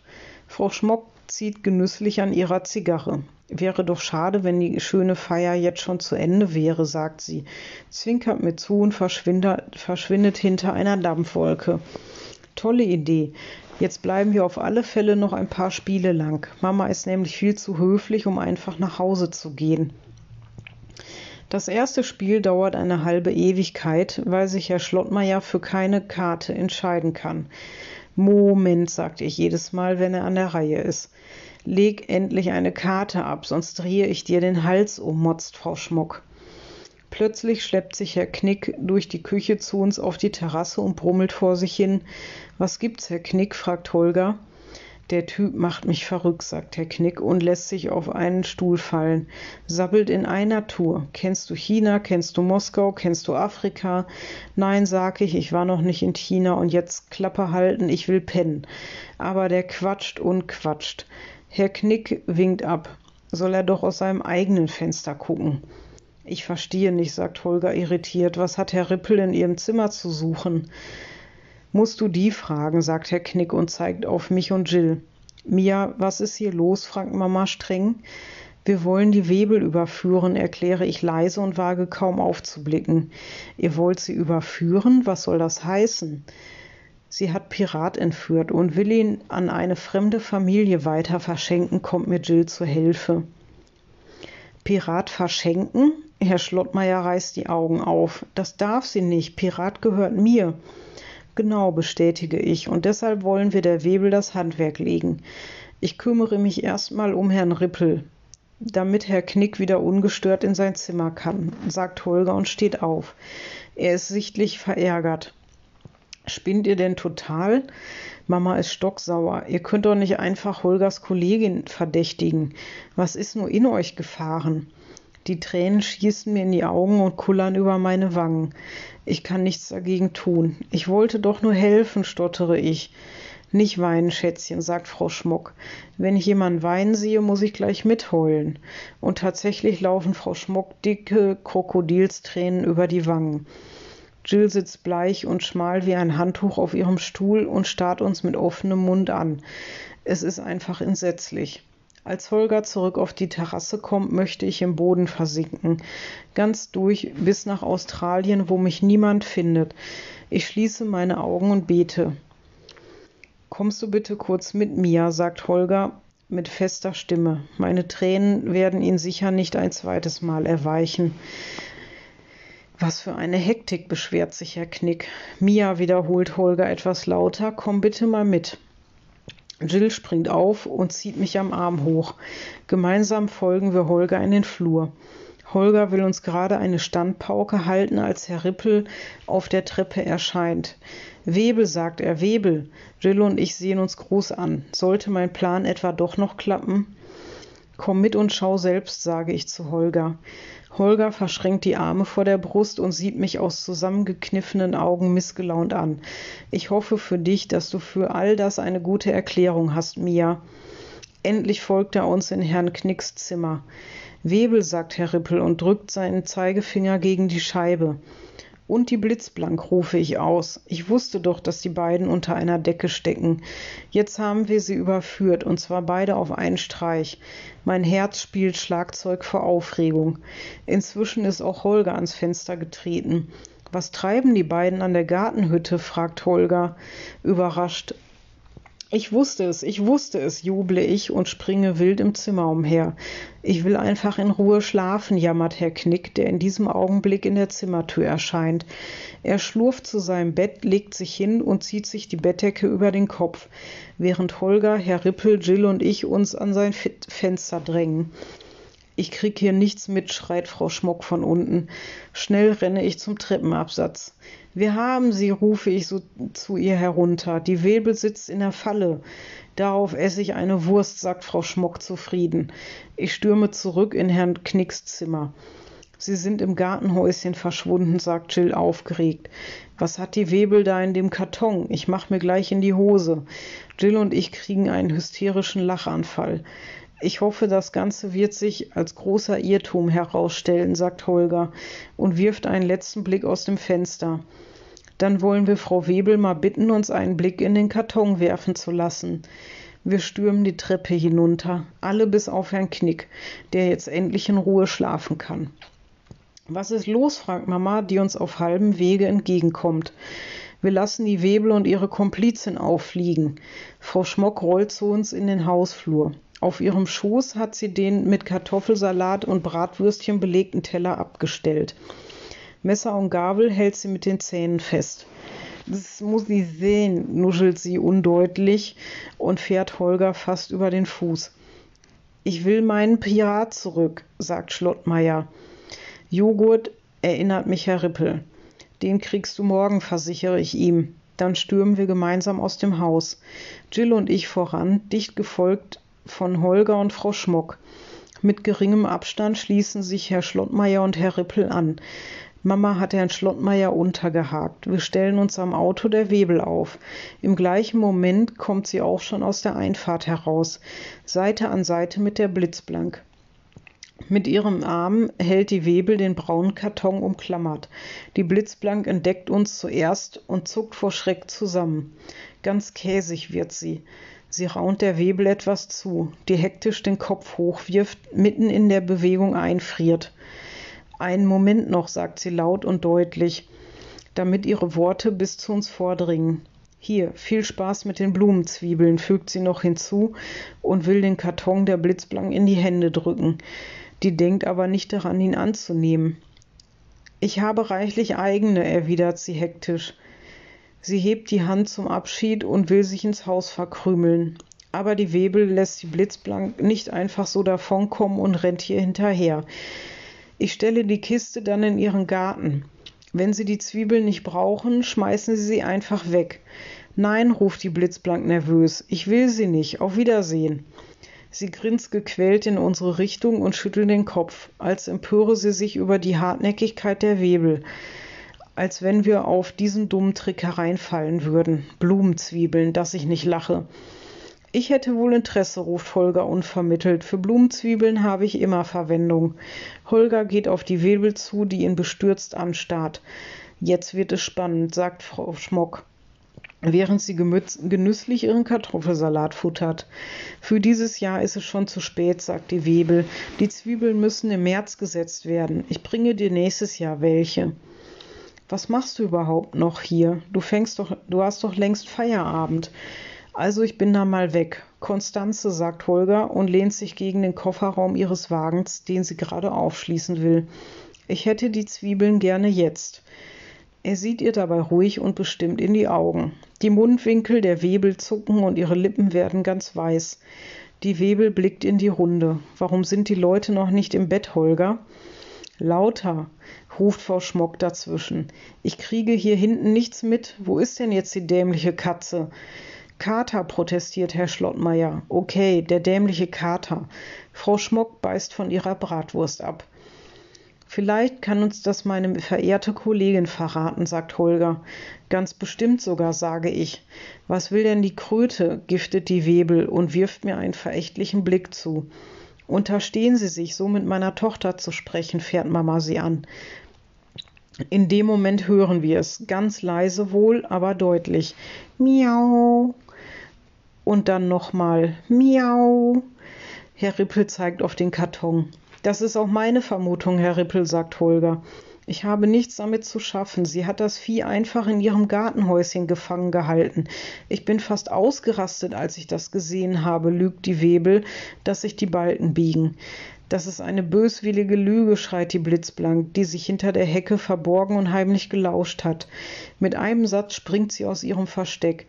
Frau Schmock zieht genüsslich an ihrer Zigarre. Wäre doch schade, wenn die schöne Feier jetzt schon zu Ende wäre, sagt sie, zwinkert mir zu und verschwindet, verschwindet hinter einer Dampfwolke. Tolle Idee. Jetzt bleiben wir auf alle Fälle noch ein paar Spiele lang. Mama ist nämlich viel zu höflich, um einfach nach Hause zu gehen. Das erste Spiel dauert eine halbe Ewigkeit, weil sich Herr Schlottmeier für keine Karte entscheiden kann. Moment, sagt ich jedes Mal, wenn er an der Reihe ist. Leg endlich eine Karte ab, sonst drehe ich dir den Hals um, motzt Frau Schmuck. Plötzlich schleppt sich Herr Knick durch die Küche zu uns auf die Terrasse und brummelt vor sich hin. Was gibt's, Herr Knick? fragt Holger. Der Typ macht mich verrückt, sagt Herr Knick und lässt sich auf einen Stuhl fallen. Sabbelt in einer Tour. Kennst du China? Kennst du Moskau? Kennst du Afrika? Nein, sag ich, ich war noch nicht in China und jetzt Klappe halten, ich will pennen. Aber der quatscht und quatscht. Herr Knick winkt ab. Soll er doch aus seinem eigenen Fenster gucken. Ich verstehe nicht, sagt Holger irritiert. Was hat Herr Rippel in Ihrem Zimmer zu suchen? Musst du die fragen, sagt Herr Knick und zeigt auf mich und Jill. Mia, was ist hier los? fragt Mama streng. Wir wollen die Webel überführen, erkläre ich leise und wage kaum aufzublicken. Ihr wollt sie überführen? Was soll das heißen? Sie hat Pirat entführt und will ihn an eine fremde Familie weiter verschenken, kommt mir Jill zur Hilfe. Pirat verschenken? Herr Schlottmeier reißt die Augen auf. Das darf sie nicht. Pirat gehört mir. Genau, bestätige ich, und deshalb wollen wir der Webel das Handwerk legen. Ich kümmere mich erstmal um Herrn Rippel, damit Herr Knick wieder ungestört in sein Zimmer kann, sagt Holger und steht auf. Er ist sichtlich verärgert. Spinnt ihr denn total? Mama ist stocksauer. Ihr könnt doch nicht einfach Holgers Kollegin verdächtigen. Was ist nur in euch gefahren? Die Tränen schießen mir in die Augen und kullern über meine Wangen. Ich kann nichts dagegen tun. Ich wollte doch nur helfen, stottere ich. Nicht weinen, Schätzchen, sagt Frau Schmuck. Wenn ich jemanden weinen sehe, muss ich gleich mitheulen. Und tatsächlich laufen Frau Schmuck dicke Krokodilstränen über die Wangen. Jill sitzt bleich und schmal wie ein Handtuch auf ihrem Stuhl und starrt uns mit offenem Mund an. Es ist einfach entsetzlich. Als Holger zurück auf die Terrasse kommt, möchte ich im Boden versinken. Ganz durch bis nach Australien, wo mich niemand findet. Ich schließe meine Augen und bete. Kommst du bitte kurz mit mir, sagt Holger mit fester Stimme. Meine Tränen werden ihn sicher nicht ein zweites Mal erweichen. Was für eine Hektik, beschwert sich Herr Knick. Mia, wiederholt Holger etwas lauter, komm bitte mal mit. Jill springt auf und zieht mich am Arm hoch. Gemeinsam folgen wir Holger in den Flur. Holger will uns gerade eine Standpauke halten, als Herr Rippel auf der Treppe erscheint. Webel, sagt er, Webel. Jill und ich sehen uns groß an. Sollte mein Plan etwa doch noch klappen? Komm mit und schau selbst, sage ich zu Holger. Holger verschränkt die Arme vor der Brust und sieht mich aus zusammengekniffenen Augen missgelaunt an. Ich hoffe für dich, dass du für all das eine gute Erklärung hast, Mia. Endlich folgt er uns in Herrn Knicks Zimmer. Webel, sagt Herr Rippel und drückt seinen Zeigefinger gegen die Scheibe. Und die Blitzblank, rufe ich aus. Ich wusste doch, dass die beiden unter einer Decke stecken. Jetzt haben wir sie überführt, und zwar beide auf einen Streich. Mein Herz spielt Schlagzeug vor Aufregung. Inzwischen ist auch Holger ans Fenster getreten. Was treiben die beiden an der Gartenhütte? fragt Holger, überrascht. Ich wusste es, ich wusste es, juble ich und springe wild im Zimmer umher. Ich will einfach in Ruhe schlafen, jammert Herr Knick, der in diesem Augenblick in der Zimmertür erscheint. Er schlurft zu seinem Bett, legt sich hin und zieht sich die Bettdecke über den Kopf, während Holger, Herr Rippel, Jill und ich uns an sein Fenster drängen. Ich krieg hier nichts mit, schreit Frau Schmock von unten. Schnell renne ich zum Treppenabsatz. Wir haben sie, rufe ich so zu ihr herunter. Die Webel sitzt in der Falle. Darauf esse ich eine Wurst, sagt Frau Schmock zufrieden. Ich stürme zurück in Herrn Knicks Zimmer. Sie sind im Gartenhäuschen verschwunden, sagt Jill aufgeregt. Was hat die Webel da in dem Karton? Ich mach mir gleich in die Hose. Jill und ich kriegen einen hysterischen Lachanfall. Ich hoffe, das Ganze wird sich als großer Irrtum herausstellen, sagt Holger und wirft einen letzten Blick aus dem Fenster. Dann wollen wir Frau Webel mal bitten, uns einen Blick in den Karton werfen zu lassen. Wir stürmen die Treppe hinunter, alle bis auf Herrn Knick, der jetzt endlich in Ruhe schlafen kann. Was ist los? fragt Mama, die uns auf halbem Wege entgegenkommt. Wir lassen die Webel und ihre Komplizin auffliegen. Frau Schmock rollt zu uns in den Hausflur. Auf ihrem Schoß hat sie den mit Kartoffelsalat und Bratwürstchen belegten Teller abgestellt. Messer und Gabel hält sie mit den Zähnen fest. Das muss sie sehen, nuschelt sie undeutlich und fährt Holger fast über den Fuß. Ich will meinen Pirat zurück, sagt Schlottmeier. Joghurt erinnert mich Herr Rippel. Den kriegst du morgen, versichere ich ihm. Dann stürmen wir gemeinsam aus dem Haus. Jill und ich voran, dicht gefolgt von Holger und Frau Schmock. Mit geringem Abstand schließen sich Herr Schlottmeier und Herr Rippel an. Mama hat Herrn Schlottmeier untergehakt. Wir stellen uns am Auto der Webel auf. Im gleichen Moment kommt sie auch schon aus der Einfahrt heraus, Seite an Seite mit der Blitzblank. Mit ihrem Arm hält die Webel den braunen Karton umklammert. Die Blitzblank entdeckt uns zuerst und zuckt vor Schreck zusammen. Ganz käsig wird sie. Sie raunt der Webel etwas zu, die hektisch den Kopf hochwirft, mitten in der Bewegung einfriert. Einen Moment noch, sagt sie laut und deutlich, damit ihre Worte bis zu uns vordringen. Hier, viel Spaß mit den Blumenzwiebeln, fügt sie noch hinzu und will den Karton der Blitzblank in die Hände drücken die denkt aber nicht daran, ihn anzunehmen. Ich habe reichlich eigene, erwidert sie hektisch. Sie hebt die Hand zum Abschied und will sich ins Haus verkrümeln. Aber die Webel lässt sie blitzblank nicht einfach so davonkommen und rennt ihr hinterher. Ich stelle die Kiste dann in ihren Garten. Wenn Sie die Zwiebeln nicht brauchen, schmeißen Sie sie einfach weg. Nein, ruft die Blitzblank nervös, ich will sie nicht. Auf Wiedersehen. Sie grinst gequält in unsere Richtung und schüttelt den Kopf, als empöre sie sich über die Hartnäckigkeit der Webel, als wenn wir auf diesen dummen Trick hereinfallen würden. Blumenzwiebeln, dass ich nicht lache. Ich hätte wohl Interesse, ruft Holger unvermittelt. Für Blumenzwiebeln habe ich immer Verwendung. Holger geht auf die Webel zu, die ihn bestürzt anstarrt. Jetzt wird es spannend, sagt Frau Schmock während sie genüsslich ihren Kartoffelsalat futtert. Für dieses Jahr ist es schon zu spät, sagt die Webel. Die Zwiebeln müssen im März gesetzt werden. Ich bringe dir nächstes Jahr welche. Was machst du überhaupt noch hier? Du fängst doch, du hast doch längst Feierabend. Also ich bin da mal weg. Konstanze, sagt Holger und lehnt sich gegen den Kofferraum ihres Wagens, den sie gerade aufschließen will. Ich hätte die Zwiebeln gerne jetzt. Er sieht ihr dabei ruhig und bestimmt in die Augen. Die Mundwinkel der Webel zucken und ihre Lippen werden ganz weiß. Die Webel blickt in die Runde. Warum sind die Leute noch nicht im Bett, Holger? Lauter, ruft Frau Schmock dazwischen. Ich kriege hier hinten nichts mit. Wo ist denn jetzt die dämliche Katze? Kater, protestiert Herr Schlottmeier. Okay, der dämliche Kater. Frau Schmock beißt von ihrer Bratwurst ab. Vielleicht kann uns das meine verehrte Kollegin verraten, sagt Holger. Ganz bestimmt sogar, sage ich. Was will denn die Kröte? giftet die Webel und wirft mir einen verächtlichen Blick zu. Unterstehen Sie sich, so mit meiner Tochter zu sprechen, fährt Mama sie an. In dem Moment hören wir es, ganz leise wohl, aber deutlich. Miau. Und dann nochmal Miau. Herr Rippel zeigt auf den Karton. Das ist auch meine Vermutung, Herr Rippel, sagt Holger. Ich habe nichts damit zu schaffen. Sie hat das Vieh einfach in ihrem Gartenhäuschen gefangen gehalten. Ich bin fast ausgerastet, als ich das gesehen habe, lügt die Webel, dass sich die Balken biegen. Das ist eine böswillige Lüge, schreit die Blitzblank, die sich hinter der Hecke verborgen und heimlich gelauscht hat. Mit einem Satz springt sie aus ihrem Versteck.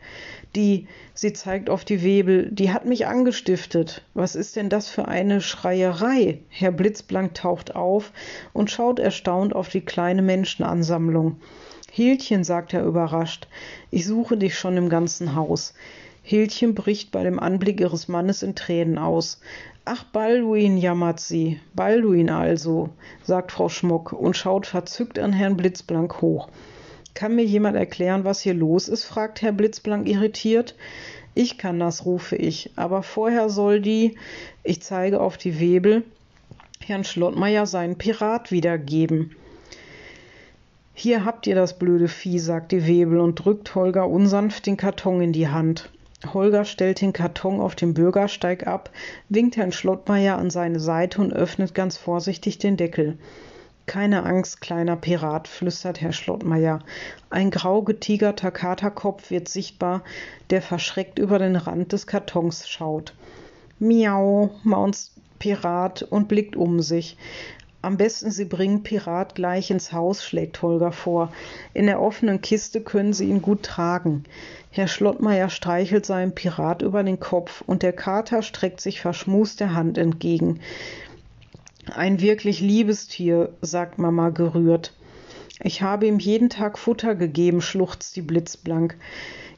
Die, sie zeigt auf die Webel, die hat mich angestiftet. Was ist denn das für eine Schreierei? Herr Blitzblank taucht auf und schaut erstaunt auf die kleine Menschenansammlung. Hildchen, sagt er überrascht, ich suche dich schon im ganzen Haus. Hildchen bricht bei dem Anblick ihres Mannes in Tränen aus. Ach, Balduin, jammert sie. Balduin also, sagt Frau Schmuck und schaut verzückt an Herrn Blitzblank hoch. Kann mir jemand erklären, was hier los ist? fragt Herr Blitzblank irritiert. Ich kann das, rufe ich. Aber vorher soll die, ich zeige auf die Webel, Herrn Schlottmeier seinen Pirat wiedergeben. Hier habt ihr das blöde Vieh, sagt die Webel und drückt Holger unsanft den Karton in die Hand. Holger stellt den Karton auf dem Bürgersteig ab, winkt Herrn Schlottmeier an seine Seite und öffnet ganz vorsichtig den Deckel. Keine Angst, kleiner Pirat, flüstert Herr Schlottmeier. Ein grau getigerter Katerkopf wird sichtbar, der verschreckt über den Rand des Kartons schaut. Miau, maunzt Pirat und blickt um sich. Am besten, Sie bringen Pirat gleich ins Haus, schlägt Holger vor. In der offenen Kiste können Sie ihn gut tragen. Herr Schlottmeier streichelt seinem Pirat über den Kopf und der Kater streckt sich verschmust der Hand entgegen. Ein wirklich liebes Tier, sagt Mama gerührt. Ich habe ihm jeden Tag Futter gegeben, schluchzt die blitzblank.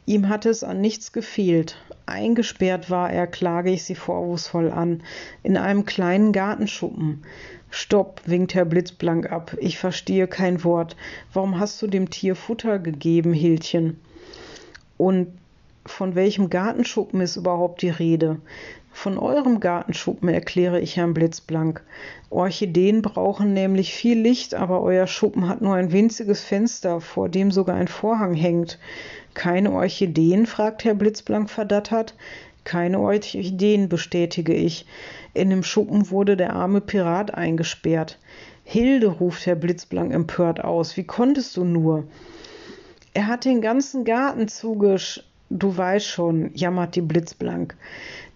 Ihm hatte es an nichts gefehlt. Eingesperrt war er, klage ich sie vorwurfsvoll an, in einem kleinen Gartenschuppen. Stopp, winkt Herr Blitzblank ab. Ich verstehe kein Wort. Warum hast du dem Tier Futter gegeben, Hildchen? Und von welchem Gartenschuppen ist überhaupt die Rede? Von eurem Gartenschuppen erkläre ich Herrn Blitzblank. Orchideen brauchen nämlich viel Licht, aber euer Schuppen hat nur ein winziges Fenster, vor dem sogar ein Vorhang hängt. Keine Orchideen? fragt Herr Blitzblank verdattert. Keine Orchideen, bestätige ich. In dem Schuppen wurde der arme Pirat eingesperrt. Hilde, ruft Herr Blitzblank empört aus. Wie konntest du nur? Er hat den ganzen Garten zugesch. Du weißt schon, jammert die Blitzblank.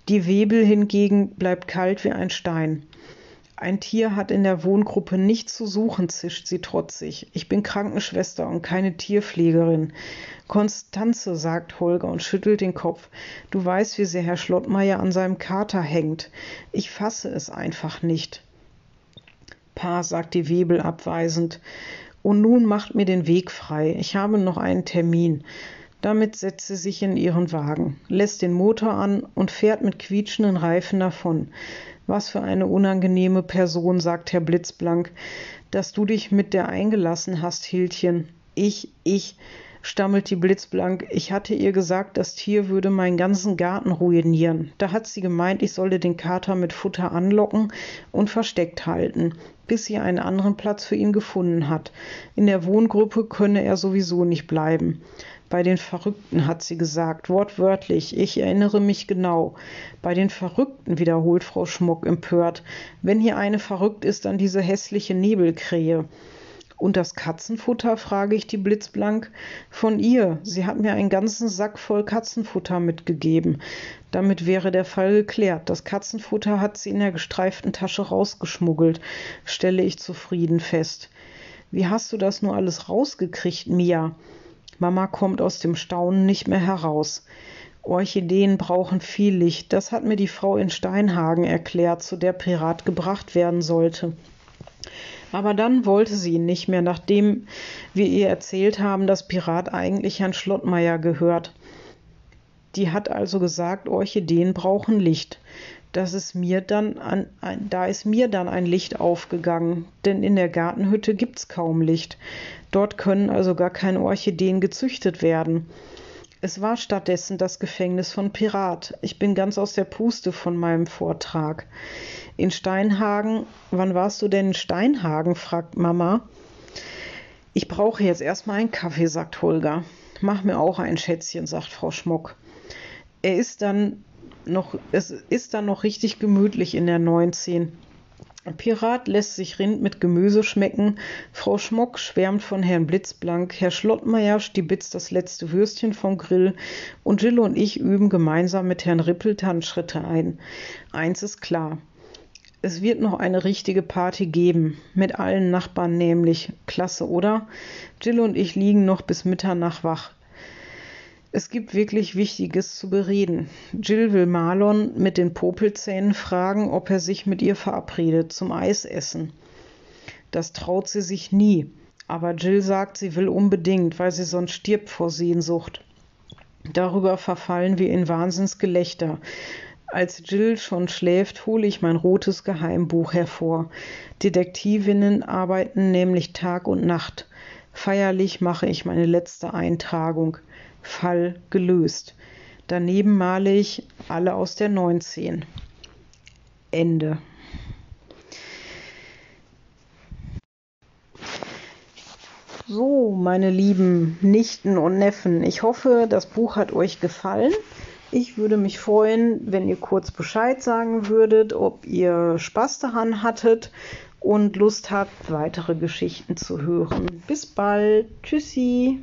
Die Webel hingegen bleibt kalt wie ein Stein. Ein Tier hat in der Wohngruppe nichts zu suchen, zischt sie trotzig. Ich bin Krankenschwester und keine Tierpflegerin. Konstanze, sagt Holger und schüttelt den Kopf. Du weißt, wie sehr Herr Schlottmeier an seinem Kater hängt. Ich fasse es einfach nicht. Pa, sagt die Webel abweisend. Und nun macht mir den Weg frei. Ich habe noch einen Termin. Damit setzt sie sich in ihren Wagen, lässt den Motor an und fährt mit quietschenden Reifen davon. Was für eine unangenehme Person, sagt Herr Blitzblank, dass du dich mit der eingelassen hast, Hildchen. Ich, ich, stammelt die Blitzblank, ich hatte ihr gesagt, das Tier würde meinen ganzen Garten ruinieren. Da hat sie gemeint, ich solle den Kater mit Futter anlocken und versteckt halten, bis sie einen anderen Platz für ihn gefunden hat. In der Wohngruppe könne er sowieso nicht bleiben. Bei den Verrückten, hat sie gesagt, wortwörtlich, ich erinnere mich genau. Bei den Verrückten, wiederholt Frau Schmuck empört. Wenn hier eine verrückt ist, dann diese hässliche Nebelkrähe. Und das Katzenfutter, frage ich die blitzblank. Von ihr. Sie hat mir einen ganzen Sack voll Katzenfutter mitgegeben. Damit wäre der Fall geklärt. Das Katzenfutter hat sie in der gestreiften Tasche rausgeschmuggelt, stelle ich zufrieden fest. Wie hast du das nur alles rausgekriegt, Mia? Mama kommt aus dem Staunen nicht mehr heraus. Orchideen brauchen viel Licht. Das hat mir die Frau in Steinhagen erklärt, zu der Pirat gebracht werden sollte. Aber dann wollte sie ihn nicht mehr, nachdem wir ihr erzählt haben, dass Pirat eigentlich Herrn Schlottmeier gehört. Die hat also gesagt, Orchideen brauchen Licht. Das ist mir dann an, ein, da ist mir dann ein Licht aufgegangen, denn in der Gartenhütte gibt's kaum Licht. Dort können also gar keine Orchideen gezüchtet werden. Es war stattdessen das Gefängnis von Pirat. Ich bin ganz aus der Puste von meinem Vortrag. In Steinhagen, wann warst du denn in Steinhagen? fragt Mama. Ich brauche jetzt erstmal einen Kaffee, sagt Holger. Mach mir auch ein Schätzchen, sagt Frau Schmuck. Er ist dann noch, es ist dann noch richtig gemütlich in der 19. Pirat lässt sich Rind mit Gemüse schmecken, Frau Schmock schwärmt von Herrn Blitzblank, Herr Schlottmeier stibitzt das letzte Würstchen vom Grill und Jill und ich üben gemeinsam mit Herrn Rippel Tanzschritte ein. Eins ist klar. Es wird noch eine richtige Party geben, mit allen Nachbarn nämlich. Klasse, oder? Jill und ich liegen noch bis Mitternacht wach. Es gibt wirklich Wichtiges zu bereden. Jill will Marlon mit den Popelzähnen fragen, ob er sich mit ihr verabredet zum Eisessen. Das traut sie sich nie, aber Jill sagt, sie will unbedingt, weil sie sonst stirbt vor Sehnsucht. Darüber verfallen wir in Wahnsinnsgelächter. Als Jill schon schläft, hole ich mein rotes Geheimbuch hervor. Detektivinnen arbeiten nämlich Tag und Nacht. Feierlich mache ich meine letzte Eintragung. Fall gelöst. Daneben male ich alle aus der 19. Ende. So, meine lieben Nichten und Neffen, ich hoffe, das Buch hat euch gefallen. Ich würde mich freuen, wenn ihr kurz Bescheid sagen würdet, ob ihr Spaß daran hattet und Lust habt, weitere Geschichten zu hören. Bis bald. Tschüssi.